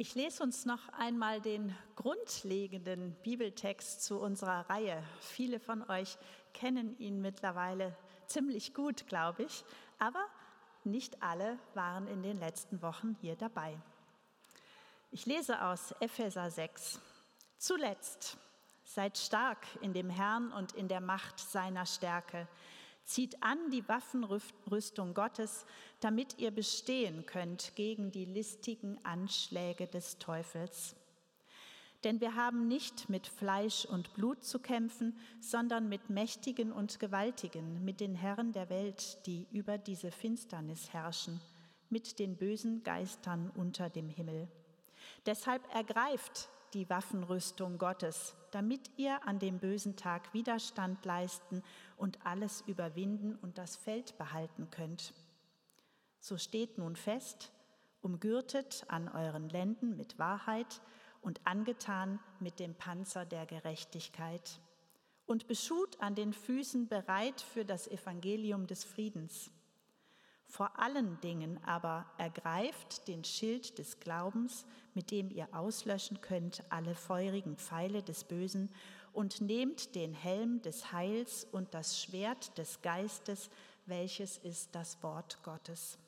Ich lese uns noch einmal den grundlegenden Bibeltext zu unserer Reihe. Viele von euch kennen ihn mittlerweile ziemlich gut, glaube ich, aber nicht alle waren in den letzten Wochen hier dabei. Ich lese aus Epheser 6. Zuletzt seid stark in dem Herrn und in der Macht seiner Stärke. Zieht an die Waffenrüstung Gottes, damit ihr bestehen könnt gegen die listigen Anschläge des Teufels. Denn wir haben nicht mit Fleisch und Blut zu kämpfen, sondern mit Mächtigen und Gewaltigen, mit den Herren der Welt, die über diese Finsternis herrschen, mit den bösen Geistern unter dem Himmel. Deshalb ergreift die Waffenrüstung Gottes, damit ihr an dem bösen Tag Widerstand leisten und alles überwinden und das Feld behalten könnt. So steht nun fest, umgürtet an euren Lenden mit Wahrheit und angetan mit dem Panzer der Gerechtigkeit und beschut an den Füßen bereit für das Evangelium des Friedens. Vor allen Dingen aber ergreift den Schild des Glaubens, mit dem ihr auslöschen könnt alle feurigen Pfeile des Bösen, und nehmt den Helm des Heils und das Schwert des Geistes, welches ist das Wort Gottes.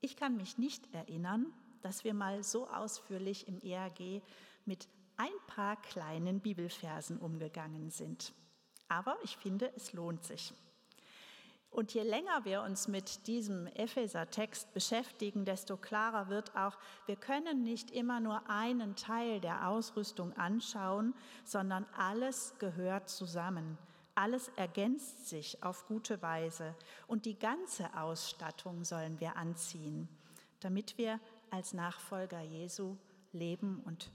Ich kann mich nicht erinnern, dass wir mal so ausführlich im ERG mit ein paar kleinen Bibelversen umgegangen sind. Aber ich finde, es lohnt sich. Und je länger wir uns mit diesem Epheser-Text beschäftigen, desto klarer wird auch, wir können nicht immer nur einen Teil der Ausrüstung anschauen, sondern alles gehört zusammen. Alles ergänzt sich auf gute Weise und die ganze Ausstattung sollen wir anziehen, damit wir als Nachfolger Jesu leben und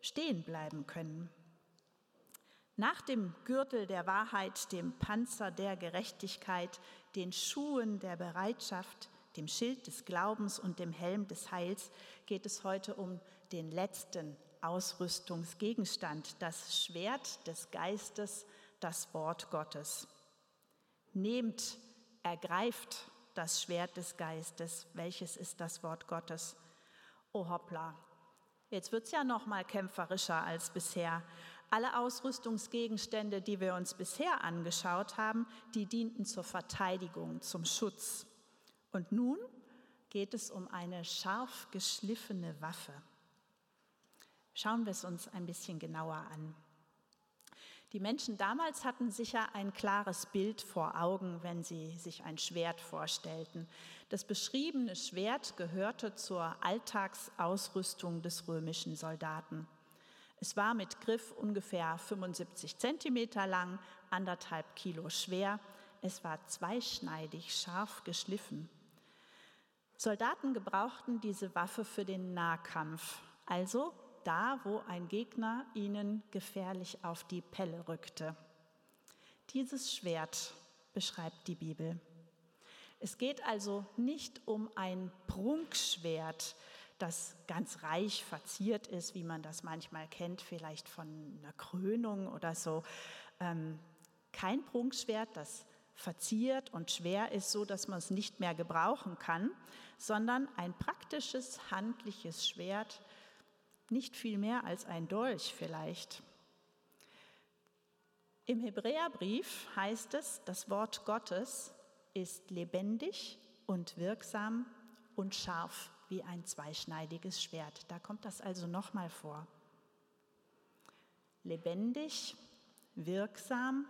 stehen bleiben können. Nach dem Gürtel der Wahrheit, dem Panzer der Gerechtigkeit, den Schuhen der Bereitschaft, dem Schild des Glaubens und dem Helm des Heils geht es heute um den letzten Ausrüstungsgegenstand, das Schwert des Geistes, das Wort Gottes. Nehmt, ergreift das Schwert des Geistes, welches ist das Wort Gottes. Oh hoppla, jetzt wird es ja noch mal kämpferischer als bisher. Alle Ausrüstungsgegenstände, die wir uns bisher angeschaut haben, die dienten zur Verteidigung, zum Schutz. Und nun geht es um eine scharf geschliffene Waffe. Schauen wir es uns ein bisschen genauer an. Die Menschen damals hatten sicher ein klares Bild vor Augen, wenn sie sich ein Schwert vorstellten. Das beschriebene Schwert gehörte zur Alltagsausrüstung des römischen Soldaten. Es war mit Griff ungefähr 75 Zentimeter lang, anderthalb Kilo schwer. Es war zweischneidig, scharf geschliffen. Soldaten gebrauchten diese Waffe für den Nahkampf, also da, wo ein Gegner ihnen gefährlich auf die Pelle rückte. Dieses Schwert beschreibt die Bibel. Es geht also nicht um ein Prunkschwert, das ganz reich verziert ist, wie man das manchmal kennt, vielleicht von einer Krönung oder so. Ähm, kein Prunkschwert, das verziert und schwer ist, so dass man es nicht mehr gebrauchen kann, sondern ein praktisches, handliches Schwert, nicht viel mehr als ein Dolch vielleicht. Im Hebräerbrief heißt es, das Wort Gottes ist lebendig und wirksam und scharf wie ein zweischneidiges Schwert. Da kommt das also nochmal vor. Lebendig, wirksam,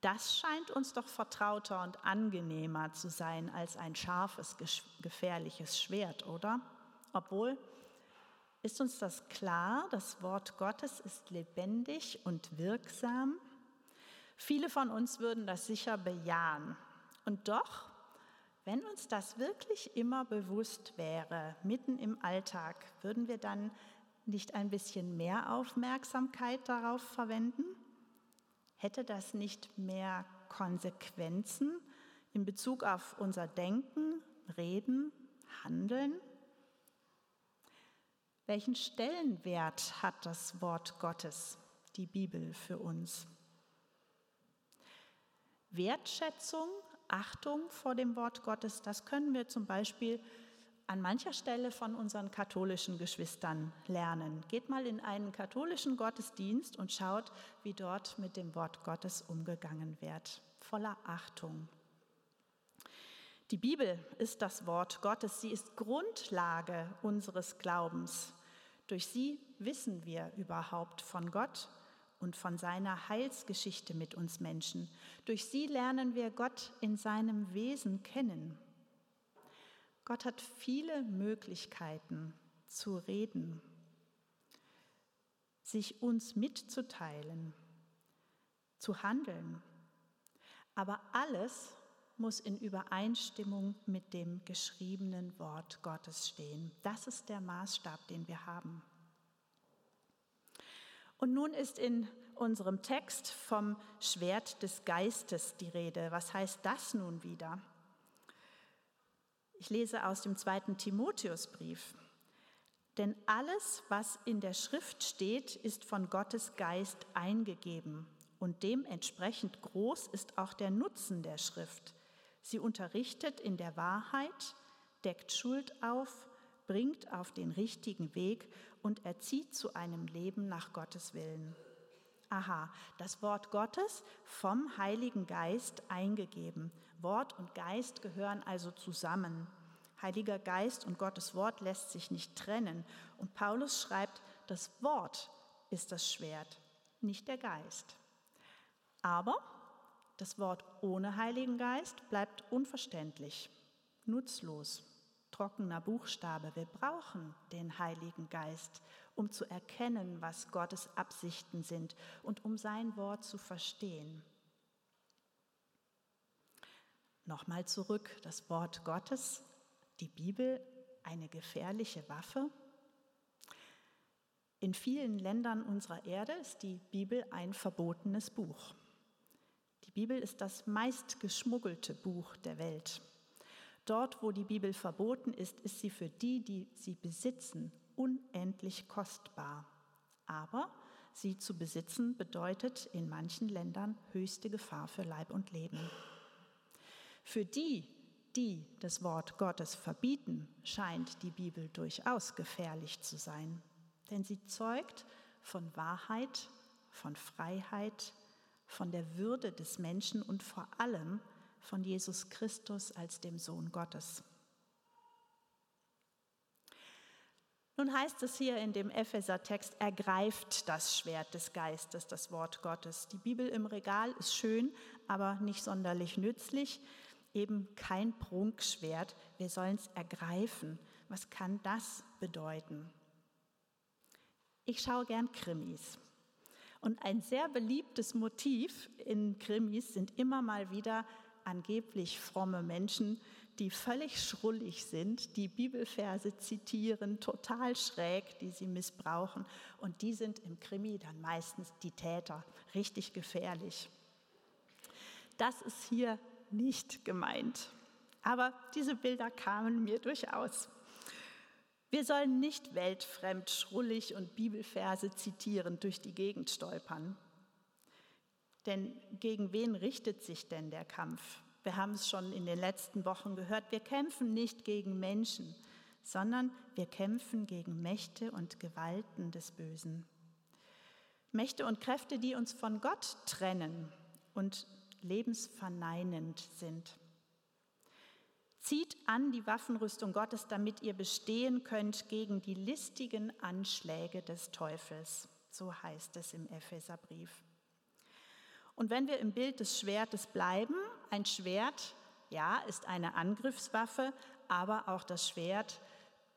das scheint uns doch vertrauter und angenehmer zu sein als ein scharfes, gefährliches Schwert, oder? Obwohl, ist uns das klar? Das Wort Gottes ist lebendig und wirksam. Viele von uns würden das sicher bejahen. Und doch wenn uns das wirklich immer bewusst wäre, mitten im Alltag, würden wir dann nicht ein bisschen mehr Aufmerksamkeit darauf verwenden? Hätte das nicht mehr Konsequenzen in Bezug auf unser Denken, Reden, Handeln? Welchen Stellenwert hat das Wort Gottes, die Bibel für uns? Wertschätzung Achtung vor dem Wort Gottes, das können wir zum Beispiel an mancher Stelle von unseren katholischen Geschwistern lernen. Geht mal in einen katholischen Gottesdienst und schaut, wie dort mit dem Wort Gottes umgegangen wird. Voller Achtung. Die Bibel ist das Wort Gottes. Sie ist Grundlage unseres Glaubens. Durch sie wissen wir überhaupt von Gott und von seiner Heilsgeschichte mit uns Menschen. Durch sie lernen wir Gott in seinem Wesen kennen. Gott hat viele Möglichkeiten zu reden, sich uns mitzuteilen, zu handeln. Aber alles muss in Übereinstimmung mit dem geschriebenen Wort Gottes stehen. Das ist der Maßstab, den wir haben. Und nun ist in unserem Text vom Schwert des Geistes die Rede. Was heißt das nun wieder? Ich lese aus dem zweiten Timotheusbrief. Denn alles, was in der Schrift steht, ist von Gottes Geist eingegeben und dementsprechend groß ist auch der Nutzen der Schrift. Sie unterrichtet in der Wahrheit, deckt Schuld auf, bringt auf den richtigen Weg und erzieht zu einem Leben nach Gottes Willen. Aha, das Wort Gottes vom Heiligen Geist eingegeben. Wort und Geist gehören also zusammen. Heiliger Geist und Gottes Wort lässt sich nicht trennen. Und Paulus schreibt, das Wort ist das Schwert, nicht der Geist. Aber das Wort ohne Heiligen Geist bleibt unverständlich, nutzlos, trockener Buchstabe. Wir brauchen den Heiligen Geist, um zu erkennen, was Gottes Absichten sind und um sein Wort zu verstehen. Nochmal zurück, das Wort Gottes, die Bibel, eine gefährliche Waffe. In vielen Ländern unserer Erde ist die Bibel ein verbotenes Buch. Die Bibel ist das meist geschmuggelte Buch der Welt. Dort, wo die Bibel verboten ist, ist sie für die, die sie besitzen, unendlich kostbar. Aber sie zu besitzen bedeutet in manchen Ländern höchste Gefahr für Leib und Leben. Für die, die das Wort Gottes verbieten, scheint die Bibel durchaus gefährlich zu sein, denn sie zeugt von Wahrheit, von Freiheit, von der Würde des Menschen und vor allem von Jesus Christus als dem Sohn Gottes. Nun heißt es hier in dem Epheser-Text, ergreift das Schwert des Geistes, das Wort Gottes. Die Bibel im Regal ist schön, aber nicht sonderlich nützlich eben kein Prunkschwert, wir sollen es ergreifen. Was kann das bedeuten? Ich schaue gern Krimis. Und ein sehr beliebtes Motiv in Krimis sind immer mal wieder angeblich fromme Menschen, die völlig schrullig sind, die Bibelverse zitieren, total schräg, die sie missbrauchen. Und die sind im Krimi dann meistens die Täter, richtig gefährlich. Das ist hier nicht gemeint. Aber diese Bilder kamen mir durchaus. Wir sollen nicht weltfremd, schrullig und Bibelverse zitierend durch die Gegend stolpern. Denn gegen wen richtet sich denn der Kampf? Wir haben es schon in den letzten Wochen gehört, wir kämpfen nicht gegen Menschen, sondern wir kämpfen gegen Mächte und Gewalten des Bösen. Mächte und Kräfte, die uns von Gott trennen und lebensverneinend sind. Zieht an die Waffenrüstung Gottes, damit ihr bestehen könnt gegen die listigen Anschläge des Teufels. So heißt es im Epheserbrief. Und wenn wir im Bild des Schwertes bleiben, ein Schwert, ja, ist eine Angriffswaffe, aber auch das Schwert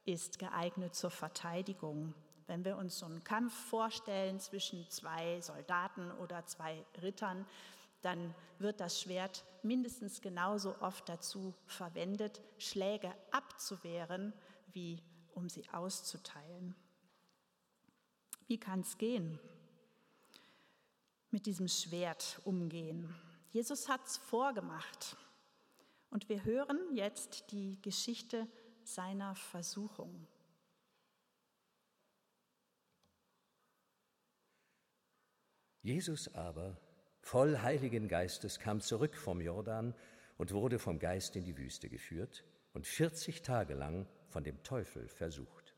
ist geeignet zur Verteidigung. Wenn wir uns so einen Kampf vorstellen zwischen zwei Soldaten oder zwei Rittern, dann wird das Schwert mindestens genauso oft dazu verwendet, Schläge abzuwehren, wie um sie auszuteilen. Wie kann es gehen? Mit diesem Schwert umgehen. Jesus hat es vorgemacht. Und wir hören jetzt die Geschichte seiner Versuchung. Jesus aber voll Heiligen Geistes, kam zurück vom Jordan und wurde vom Geist in die Wüste geführt und 40 Tage lang von dem Teufel versucht.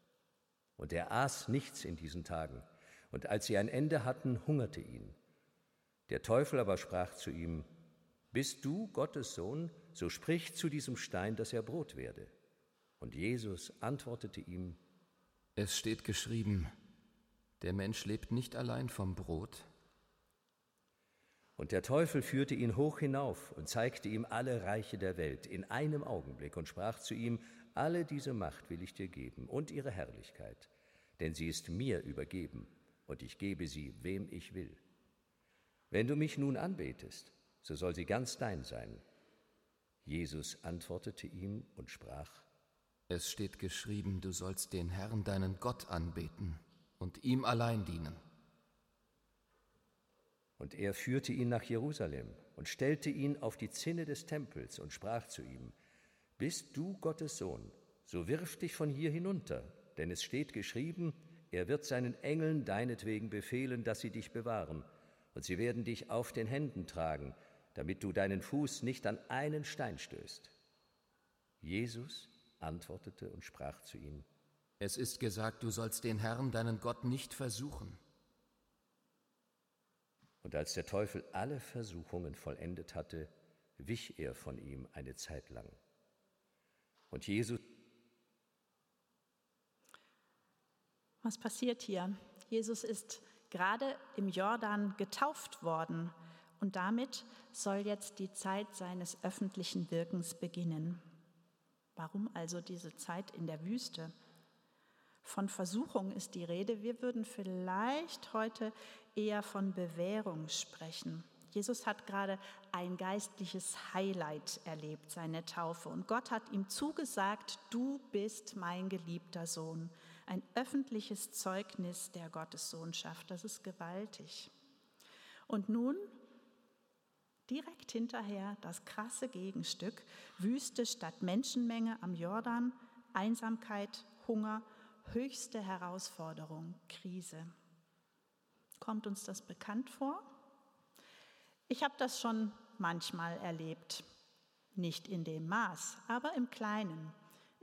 Und er aß nichts in diesen Tagen, und als sie ein Ende hatten, hungerte ihn. Der Teufel aber sprach zu ihm, Bist du Gottes Sohn, so sprich zu diesem Stein, dass er Brot werde. Und Jesus antwortete ihm, Es steht geschrieben, der Mensch lebt nicht allein vom Brot. Und der Teufel führte ihn hoch hinauf und zeigte ihm alle Reiche der Welt in einem Augenblick und sprach zu ihm, alle diese Macht will ich dir geben und ihre Herrlichkeit, denn sie ist mir übergeben und ich gebe sie, wem ich will. Wenn du mich nun anbetest, so soll sie ganz dein sein. Jesus antwortete ihm und sprach, Es steht geschrieben, du sollst den Herrn, deinen Gott, anbeten und ihm allein dienen. Und er führte ihn nach Jerusalem und stellte ihn auf die Zinne des Tempels und sprach zu ihm, Bist du Gottes Sohn, so wirf dich von hier hinunter, denn es steht geschrieben, er wird seinen Engeln deinetwegen befehlen, dass sie dich bewahren, und sie werden dich auf den Händen tragen, damit du deinen Fuß nicht an einen Stein stößt. Jesus antwortete und sprach zu ihm, Es ist gesagt, du sollst den Herrn, deinen Gott, nicht versuchen. Und als der Teufel alle Versuchungen vollendet hatte, wich er von ihm eine Zeit lang. Und Jesus. Was passiert hier? Jesus ist gerade im Jordan getauft worden und damit soll jetzt die Zeit seines öffentlichen Wirkens beginnen. Warum also diese Zeit in der Wüste? Von Versuchung ist die Rede. Wir würden vielleicht heute eher von Bewährung sprechen. Jesus hat gerade ein geistliches Highlight erlebt, seine Taufe. Und Gott hat ihm zugesagt, du bist mein geliebter Sohn. Ein öffentliches Zeugnis der Gottessohnschaft. Das ist gewaltig. Und nun direkt hinterher das krasse Gegenstück. Wüste statt Menschenmenge am Jordan, Einsamkeit, Hunger, höchste Herausforderung, Krise. Kommt uns das bekannt vor? Ich habe das schon manchmal erlebt. Nicht in dem Maß, aber im Kleinen.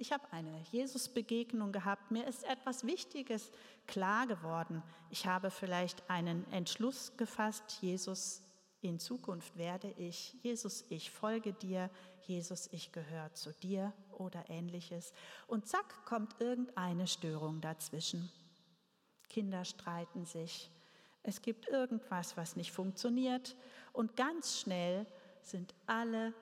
Ich habe eine Jesus-Begegnung gehabt. Mir ist etwas Wichtiges klar geworden. Ich habe vielleicht einen Entschluss gefasst, Jesus, in Zukunft werde ich, Jesus, ich folge dir, Jesus, ich gehöre zu dir oder ähnliches. Und zack, kommt irgendeine Störung dazwischen. Kinder streiten sich, es gibt irgendwas, was nicht funktioniert und ganz schnell sind alle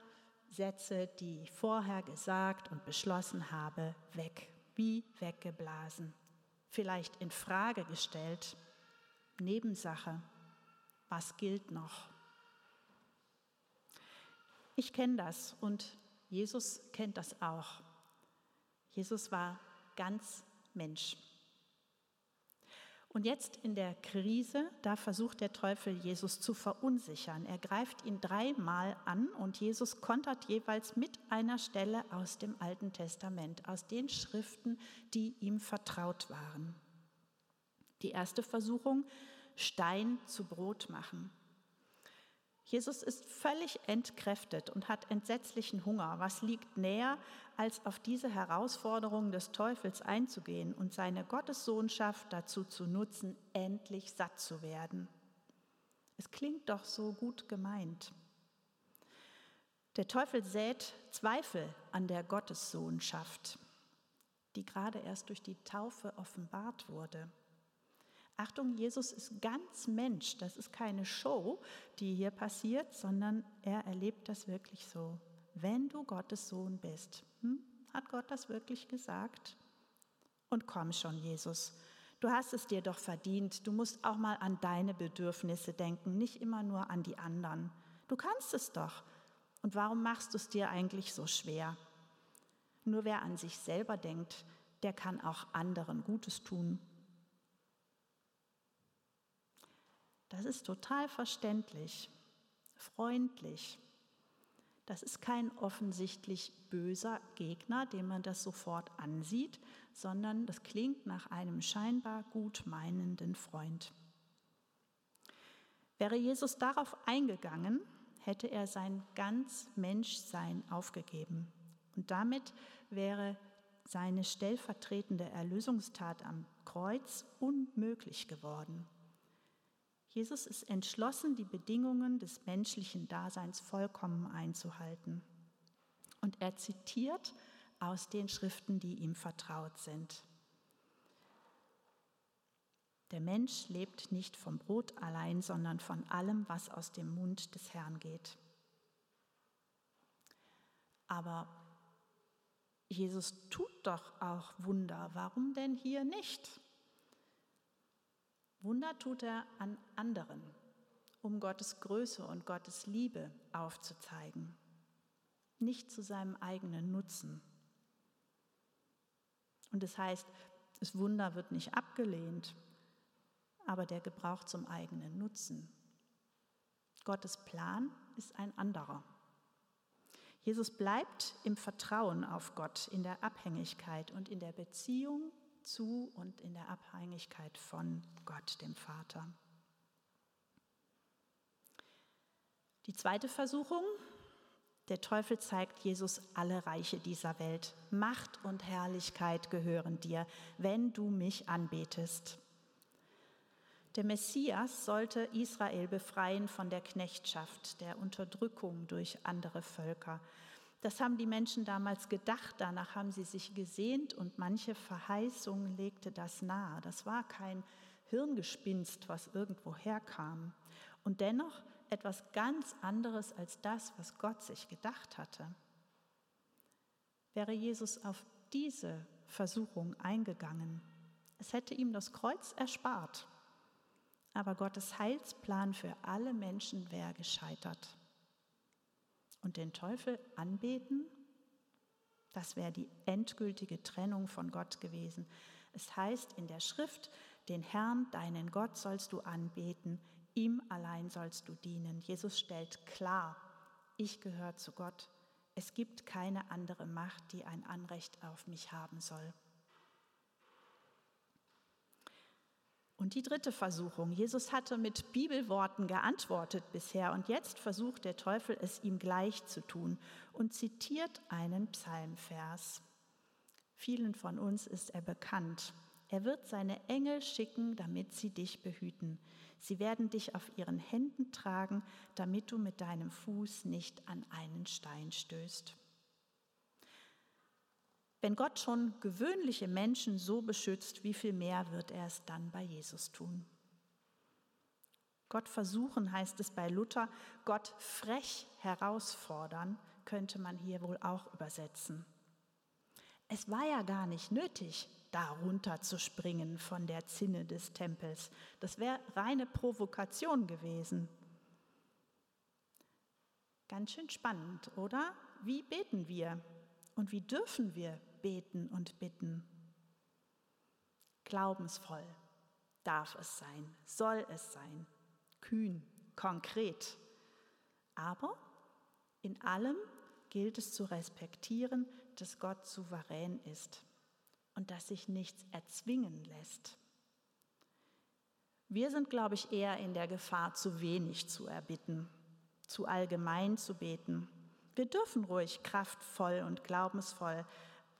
Sätze, die ich vorher gesagt und beschlossen habe, weg, wie weggeblasen, vielleicht in Frage gestellt. Nebensache, was gilt noch? Ich kenne das und Jesus kennt das auch. Jesus war ganz Mensch. Und jetzt in der Krise, da versucht der Teufel Jesus zu verunsichern. Er greift ihn dreimal an und Jesus kontert jeweils mit einer Stelle aus dem Alten Testament, aus den Schriften, die ihm vertraut waren. Die erste Versuchung, Stein zu Brot machen. Jesus ist völlig entkräftet und hat entsetzlichen Hunger. Was liegt näher, als auf diese Herausforderung des Teufels einzugehen und seine Gottessohnschaft dazu zu nutzen, endlich satt zu werden? Es klingt doch so gut gemeint. Der Teufel sät Zweifel an der Gottessohnschaft, die gerade erst durch die Taufe offenbart wurde. Achtung, Jesus ist ganz Mensch. Das ist keine Show, die hier passiert, sondern er erlebt das wirklich so. Wenn du Gottes Sohn bist, hm, hat Gott das wirklich gesagt? Und komm schon, Jesus. Du hast es dir doch verdient. Du musst auch mal an deine Bedürfnisse denken, nicht immer nur an die anderen. Du kannst es doch. Und warum machst du es dir eigentlich so schwer? Nur wer an sich selber denkt, der kann auch anderen Gutes tun. Das ist total verständlich, freundlich. Das ist kein offensichtlich böser Gegner, dem man das sofort ansieht, sondern das klingt nach einem scheinbar gut meinenden Freund. Wäre Jesus darauf eingegangen, hätte er sein ganz Menschsein aufgegeben. Und damit wäre seine stellvertretende Erlösungstat am Kreuz unmöglich geworden. Jesus ist entschlossen, die Bedingungen des menschlichen Daseins vollkommen einzuhalten. Und er zitiert aus den Schriften, die ihm vertraut sind. Der Mensch lebt nicht vom Brot allein, sondern von allem, was aus dem Mund des Herrn geht. Aber Jesus tut doch auch Wunder. Warum denn hier nicht? Wunder tut er an anderen, um Gottes Größe und Gottes Liebe aufzuzeigen, nicht zu seinem eigenen Nutzen. Und das heißt, das Wunder wird nicht abgelehnt, aber der Gebrauch zum eigenen Nutzen. Gottes Plan ist ein anderer. Jesus bleibt im Vertrauen auf Gott, in der Abhängigkeit und in der Beziehung zu und in der Abhängigkeit von Gott, dem Vater. Die zweite Versuchung, der Teufel zeigt Jesus alle Reiche dieser Welt. Macht und Herrlichkeit gehören dir, wenn du mich anbetest. Der Messias sollte Israel befreien von der Knechtschaft, der Unterdrückung durch andere Völker. Das haben die Menschen damals gedacht, danach haben sie sich gesehnt und manche Verheißung legte das nahe. Das war kein Hirngespinst, was irgendwo herkam. Und dennoch etwas ganz anderes als das, was Gott sich gedacht hatte. Wäre Jesus auf diese Versuchung eingegangen, es hätte ihm das Kreuz erspart aber Gottes Heilsplan für alle Menschen wäre gescheitert. Und den Teufel anbeten, das wäre die endgültige Trennung von Gott gewesen. Es heißt in der Schrift, den Herrn, deinen Gott sollst du anbeten, ihm allein sollst du dienen. Jesus stellt klar, ich gehöre zu Gott. Es gibt keine andere Macht, die ein Anrecht auf mich haben soll. Und die dritte Versuchung. Jesus hatte mit Bibelworten geantwortet bisher und jetzt versucht der Teufel es ihm gleich zu tun und zitiert einen Psalmvers. Vielen von uns ist er bekannt. Er wird seine Engel schicken, damit sie dich behüten. Sie werden dich auf ihren Händen tragen, damit du mit deinem Fuß nicht an einen Stein stößt. Wenn Gott schon gewöhnliche Menschen so beschützt, wie viel mehr wird er es dann bei Jesus tun? Gott versuchen heißt es bei Luther, Gott frech herausfordern, könnte man hier wohl auch übersetzen. Es war ja gar nicht nötig, da runter zu springen von der Zinne des Tempels. Das wäre reine Provokation gewesen. Ganz schön spannend, oder? Wie beten wir? Und wie dürfen wir beten und bitten. Glaubensvoll darf es sein, soll es sein, kühn, konkret. Aber in allem gilt es zu respektieren, dass Gott souverän ist und dass sich nichts erzwingen lässt. Wir sind, glaube ich, eher in der Gefahr, zu wenig zu erbitten, zu allgemein zu beten. Wir dürfen ruhig kraftvoll und glaubensvoll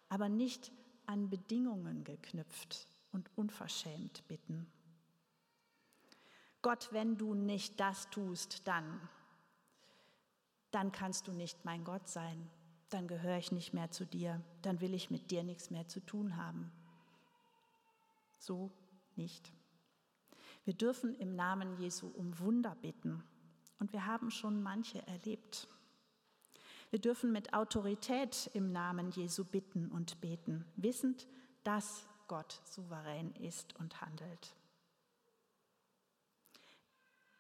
aber nicht an Bedingungen geknüpft und unverschämt bitten. Gott, wenn du nicht das tust, dann, dann kannst du nicht mein Gott sein, dann gehöre ich nicht mehr zu dir, dann will ich mit dir nichts mehr zu tun haben. So nicht. Wir dürfen im Namen Jesu um Wunder bitten und wir haben schon manche erlebt. Wir dürfen mit Autorität im Namen Jesu bitten und beten, wissend, dass Gott souverän ist und handelt.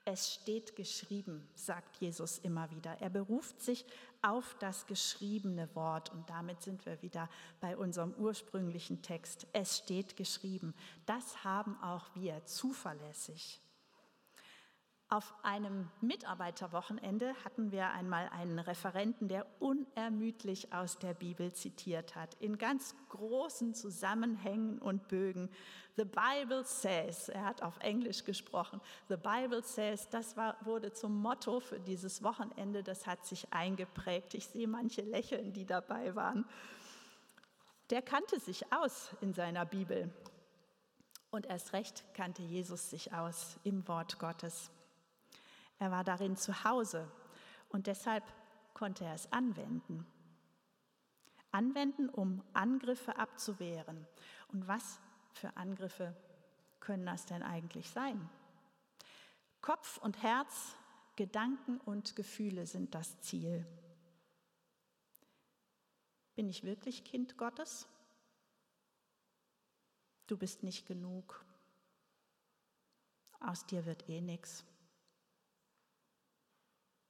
Es steht geschrieben, sagt Jesus immer wieder. Er beruft sich auf das geschriebene Wort und damit sind wir wieder bei unserem ursprünglichen Text. Es steht geschrieben. Das haben auch wir zuverlässig. Auf einem Mitarbeiterwochenende hatten wir einmal einen Referenten, der unermüdlich aus der Bibel zitiert hat, in ganz großen Zusammenhängen und Bögen. The Bible says, er hat auf Englisch gesprochen, The Bible says, das war, wurde zum Motto für dieses Wochenende, das hat sich eingeprägt. Ich sehe manche lächeln, die dabei waren. der kannte sich aus in seiner Bibel. Und erst recht kannte Jesus sich aus im Wort Gottes. Er war darin zu Hause und deshalb konnte er es anwenden. Anwenden, um Angriffe abzuwehren. Und was für Angriffe können das denn eigentlich sein? Kopf und Herz, Gedanken und Gefühle sind das Ziel. Bin ich wirklich Kind Gottes? Du bist nicht genug. Aus dir wird eh nichts.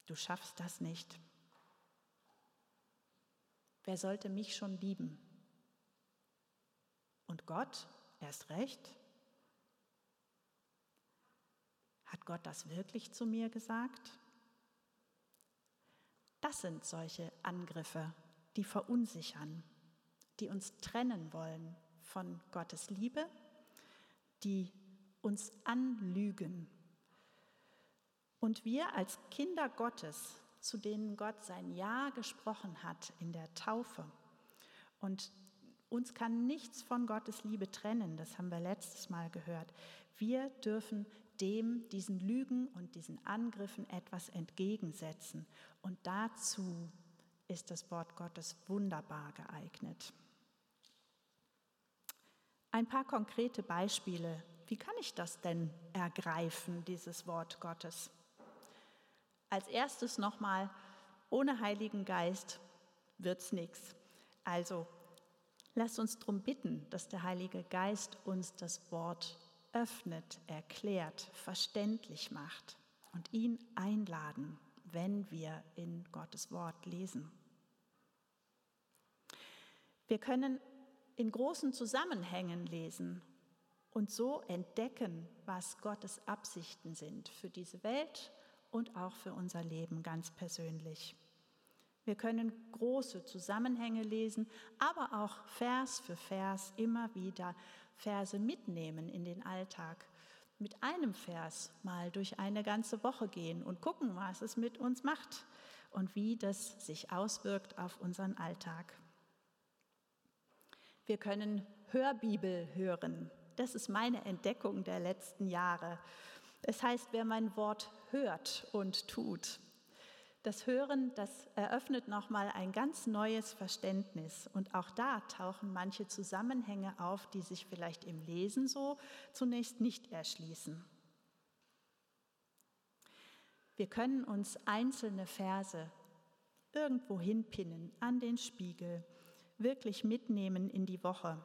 Du schaffst das nicht. Wer sollte mich schon lieben? Und Gott erst recht? Hat Gott das wirklich zu mir gesagt? Das sind solche Angriffe, die verunsichern, die uns trennen wollen von Gottes Liebe, die uns anlügen. Und wir als Kinder Gottes, zu denen Gott sein Ja gesprochen hat in der Taufe, und uns kann nichts von Gottes Liebe trennen, das haben wir letztes Mal gehört. Wir dürfen dem, diesen Lügen und diesen Angriffen etwas entgegensetzen. Und dazu ist das Wort Gottes wunderbar geeignet. Ein paar konkrete Beispiele. Wie kann ich das denn ergreifen, dieses Wort Gottes? Als erstes nochmal, ohne Heiligen Geist wird es nichts. Also lasst uns darum bitten, dass der Heilige Geist uns das Wort öffnet, erklärt, verständlich macht und ihn einladen, wenn wir in Gottes Wort lesen. Wir können in großen Zusammenhängen lesen und so entdecken, was Gottes Absichten sind für diese Welt und auch für unser Leben ganz persönlich. Wir können große Zusammenhänge lesen, aber auch Vers für Vers immer wieder Verse mitnehmen in den Alltag. Mit einem Vers mal durch eine ganze Woche gehen und gucken, was es mit uns macht und wie das sich auswirkt auf unseren Alltag. Wir können Hörbibel hören. Das ist meine Entdeckung der letzten Jahre. Es heißt, wer mein Wort hört und tut. Das Hören, das eröffnet nochmal ein ganz neues Verständnis. Und auch da tauchen manche Zusammenhänge auf, die sich vielleicht im Lesen so zunächst nicht erschließen. Wir können uns einzelne Verse irgendwo hinpinnen, an den Spiegel, wirklich mitnehmen in die Woche.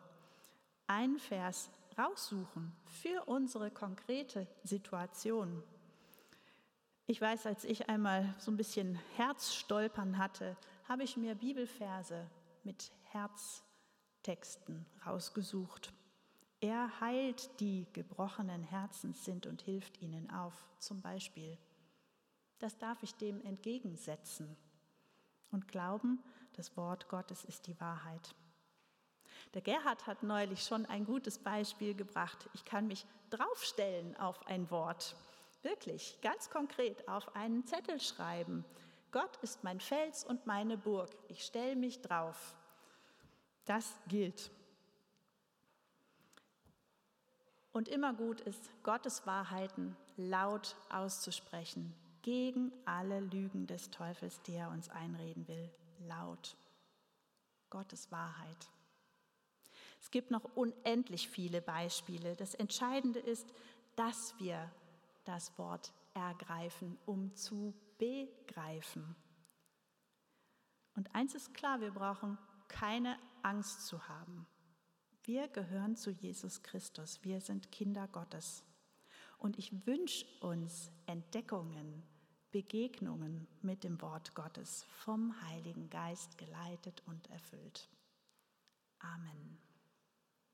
Ein Vers raussuchen für unsere konkrete Situation. Ich weiß, als ich einmal so ein bisschen Herzstolpern hatte, habe ich mir Bibelverse mit Herztexten rausgesucht. Er heilt die gebrochenen Herzens sind und hilft ihnen auf, zum Beispiel. Das darf ich dem entgegensetzen und glauben, das Wort Gottes ist die Wahrheit. Der Gerhard hat neulich schon ein gutes Beispiel gebracht. Ich kann mich draufstellen auf ein Wort. Wirklich, ganz konkret auf einen Zettel schreiben. Gott ist mein Fels und meine Burg. Ich stelle mich drauf. Das gilt. Und immer gut ist, Gottes Wahrheiten laut auszusprechen, gegen alle Lügen des Teufels, die er uns einreden will, laut. Gottes Wahrheit. Es gibt noch unendlich viele Beispiele. Das Entscheidende ist, dass wir das Wort ergreifen, um zu begreifen. Und eins ist klar, wir brauchen keine Angst zu haben. Wir gehören zu Jesus Christus. Wir sind Kinder Gottes. Und ich wünsche uns Entdeckungen, Begegnungen mit dem Wort Gottes vom Heiligen Geist geleitet und erfüllt. Amen.